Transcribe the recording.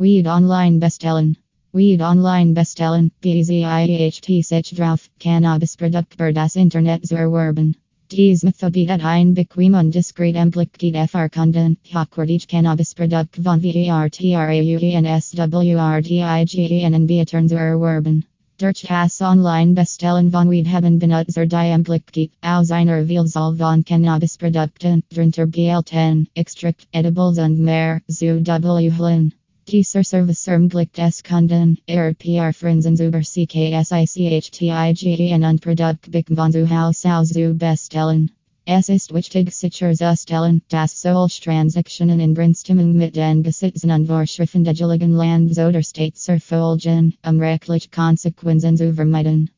Weed online bestellen. Weed online bestellen. BZIHT sich drauf. Cannabisprodukt das Internet zur Werben. Dies Methodet ein bequem discreet Amplichkeit erkunden. Hochwertig Cannabisprodukt von VERTRAUENSWRDIGENNB zur Werben. Durch das online bestellen von Weed haben benutzer die Amplichkeit aus einer Vielzahl von Cannabisprodukten, drunter BL10, Extract, Edibles und mehr, zu W. Dieser Service ermöglicht es Kunden, ihre Preferenzen über CKSICHTIGEN und Produktbeck von zu aus zu bestellen. Es ist wichtig sicherzustellen, dass solche Transaktionen in Brennstimmung mit den Gesetzen und Vorschriften der Gilligan Lands oder States erfolgen, um rechtliche Konsequenzen zu vermeiden.